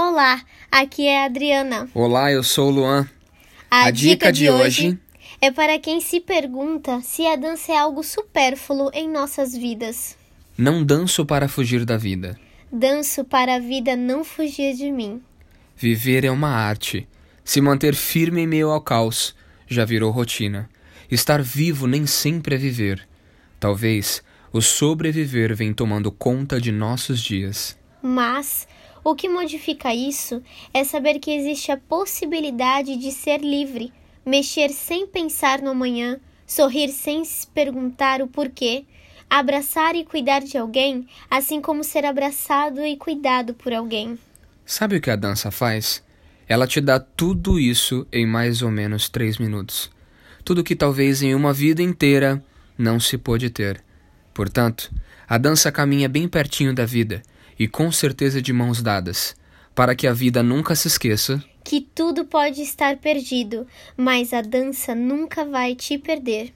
Olá, aqui é a Adriana. Olá, eu sou o Luan. A, A dica de hoje é para quem se pergunta se a dança é algo supérfluo em nossas vidas. Não danço para fugir da vida. Danço para a vida não fugir de mim. Viver é uma arte. Se manter firme em meio ao caos já virou rotina. Estar vivo nem sempre é viver. Talvez o sobreviver vem tomando conta de nossos dias. Mas o que modifica isso é saber que existe a possibilidade de ser livre, mexer sem pensar no amanhã, sorrir sem se perguntar o porquê, abraçar e cuidar de alguém, assim como ser abraçado e cuidado por alguém. Sabe o que a dança faz? Ela te dá tudo isso em mais ou menos três minutos. Tudo que talvez em uma vida inteira não se pôde ter. Portanto, a dança caminha bem pertinho da vida e com certeza de mãos dadas, para que a vida nunca se esqueça Que tudo pode estar perdido, mas a dança nunca vai te perder.